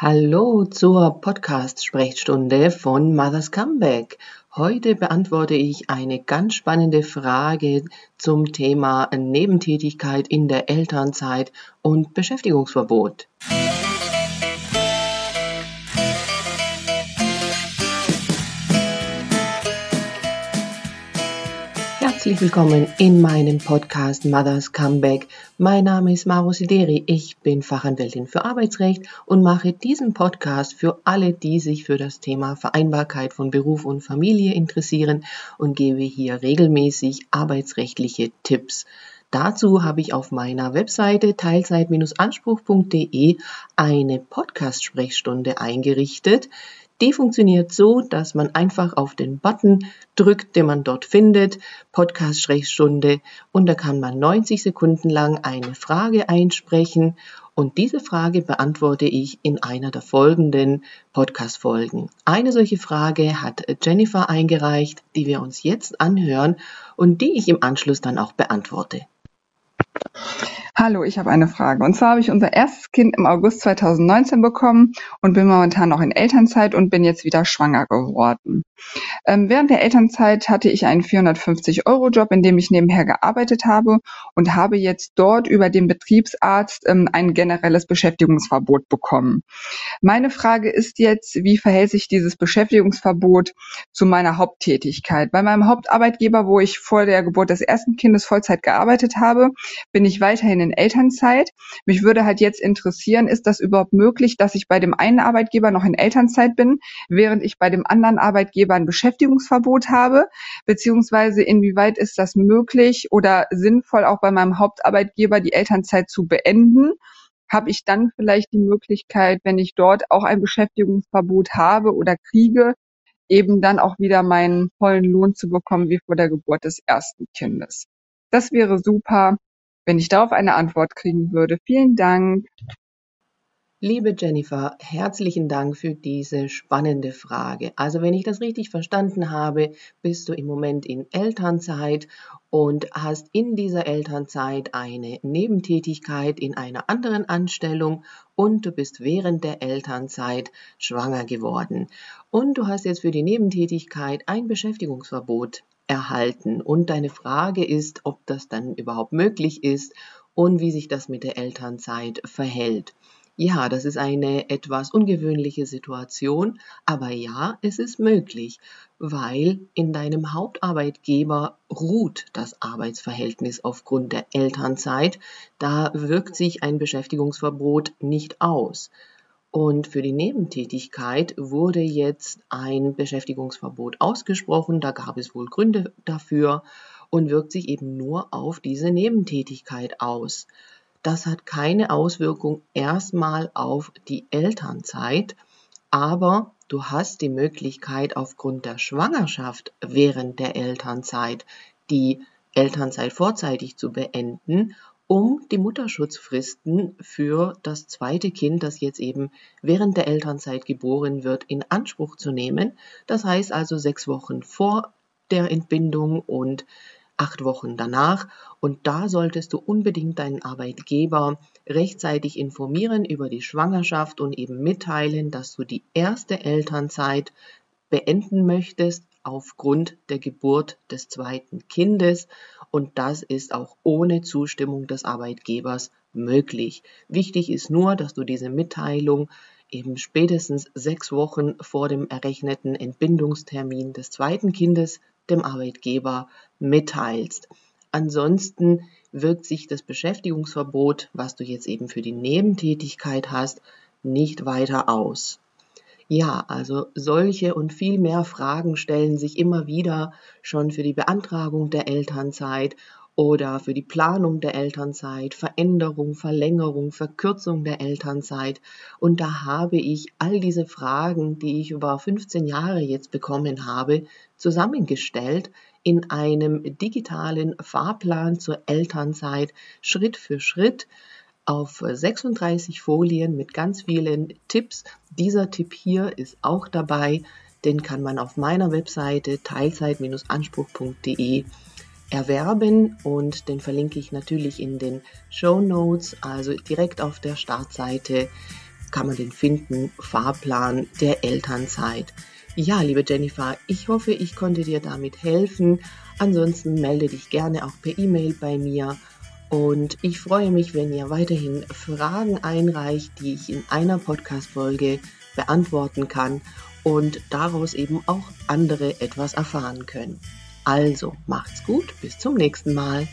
Hallo zur Podcast-Sprechstunde von Mother's Comeback. Heute beantworte ich eine ganz spannende Frage zum Thema Nebentätigkeit in der Elternzeit und Beschäftigungsverbot. Herzlich willkommen in meinem Podcast Mothers Comeback. Mein Name ist Maro Sideri. Ich bin Fachanwältin für Arbeitsrecht und mache diesen Podcast für alle, die sich für das Thema Vereinbarkeit von Beruf und Familie interessieren und gebe hier regelmäßig arbeitsrechtliche Tipps. Dazu habe ich auf meiner Webseite teilzeit-anspruch.de eine Podcast-Sprechstunde eingerichtet, die funktioniert so, dass man einfach auf den Button drückt, den man dort findet, Podcast-Sprechstunde, und da kann man 90 Sekunden lang eine Frage einsprechen und diese Frage beantworte ich in einer der folgenden Podcast-Folgen. Eine solche Frage hat Jennifer eingereicht, die wir uns jetzt anhören und die ich im Anschluss dann auch beantworte. Hallo, ich habe eine Frage. Und zwar habe ich unser erstes Kind im August 2019 bekommen und bin momentan noch in Elternzeit und bin jetzt wieder schwanger geworden. Ähm, während der Elternzeit hatte ich einen 450-Euro-Job, in dem ich nebenher gearbeitet habe und habe jetzt dort über den Betriebsarzt ähm, ein generelles Beschäftigungsverbot bekommen. Meine Frage ist jetzt, wie verhält sich dieses Beschäftigungsverbot zu meiner Haupttätigkeit? Bei meinem Hauptarbeitgeber, wo ich vor der Geburt des ersten Kindes Vollzeit gearbeitet habe, bin ich weiterhin in Elternzeit. Mich würde halt jetzt interessieren, ist das überhaupt möglich, dass ich bei dem einen Arbeitgeber noch in Elternzeit bin, während ich bei dem anderen Arbeitgeber ein Beschäftigungsverbot habe? Beziehungsweise inwieweit ist das möglich oder sinnvoll auch bei meinem Hauptarbeitgeber die Elternzeit zu beenden? Habe ich dann vielleicht die Möglichkeit, wenn ich dort auch ein Beschäftigungsverbot habe oder kriege, eben dann auch wieder meinen vollen Lohn zu bekommen wie vor der Geburt des ersten Kindes? Das wäre super wenn ich darauf eine Antwort kriegen würde. Vielen Dank. Liebe Jennifer, herzlichen Dank für diese spannende Frage. Also wenn ich das richtig verstanden habe, bist du im Moment in Elternzeit und hast in dieser Elternzeit eine Nebentätigkeit in einer anderen Anstellung und du bist während der Elternzeit schwanger geworden. Und du hast jetzt für die Nebentätigkeit ein Beschäftigungsverbot erhalten. Und deine Frage ist, ob das dann überhaupt möglich ist und wie sich das mit der Elternzeit verhält. Ja, das ist eine etwas ungewöhnliche Situation, aber ja, es ist möglich, weil in deinem Hauptarbeitgeber ruht das Arbeitsverhältnis aufgrund der Elternzeit. Da wirkt sich ein Beschäftigungsverbot nicht aus. Und für die Nebentätigkeit wurde jetzt ein Beschäftigungsverbot ausgesprochen. Da gab es wohl Gründe dafür und wirkt sich eben nur auf diese Nebentätigkeit aus. Das hat keine Auswirkung erstmal auf die Elternzeit, aber du hast die Möglichkeit aufgrund der Schwangerschaft während der Elternzeit die Elternzeit vorzeitig zu beenden um die Mutterschutzfristen für das zweite Kind, das jetzt eben während der Elternzeit geboren wird, in Anspruch zu nehmen. Das heißt also sechs Wochen vor der Entbindung und acht Wochen danach. Und da solltest du unbedingt deinen Arbeitgeber rechtzeitig informieren über die Schwangerschaft und eben mitteilen, dass du die erste Elternzeit beenden möchtest aufgrund der Geburt des zweiten Kindes und das ist auch ohne Zustimmung des Arbeitgebers möglich. Wichtig ist nur, dass du diese Mitteilung eben spätestens sechs Wochen vor dem errechneten Entbindungstermin des zweiten Kindes dem Arbeitgeber mitteilst. Ansonsten wirkt sich das Beschäftigungsverbot, was du jetzt eben für die Nebentätigkeit hast, nicht weiter aus. Ja, also solche und viel mehr Fragen stellen sich immer wieder schon für die Beantragung der Elternzeit oder für die Planung der Elternzeit, Veränderung, Verlängerung, Verkürzung der Elternzeit. Und da habe ich all diese Fragen, die ich über 15 Jahre jetzt bekommen habe, zusammengestellt in einem digitalen Fahrplan zur Elternzeit Schritt für Schritt auf 36 Folien mit ganz vielen Tipps. Dieser Tipp hier ist auch dabei. Den kann man auf meiner Webseite teilzeit-anspruch.de erwerben und den verlinke ich natürlich in den Show Notes, also direkt auf der Startseite. kann man den finden, Fahrplan der Elternzeit. Ja, liebe Jennifer, ich hoffe, ich konnte dir damit helfen. Ansonsten melde dich gerne auch per E-Mail bei mir. Und ich freue mich, wenn ihr weiterhin Fragen einreicht, die ich in einer Podcast-Folge beantworten kann und daraus eben auch andere etwas erfahren können. Also macht's gut, bis zum nächsten Mal.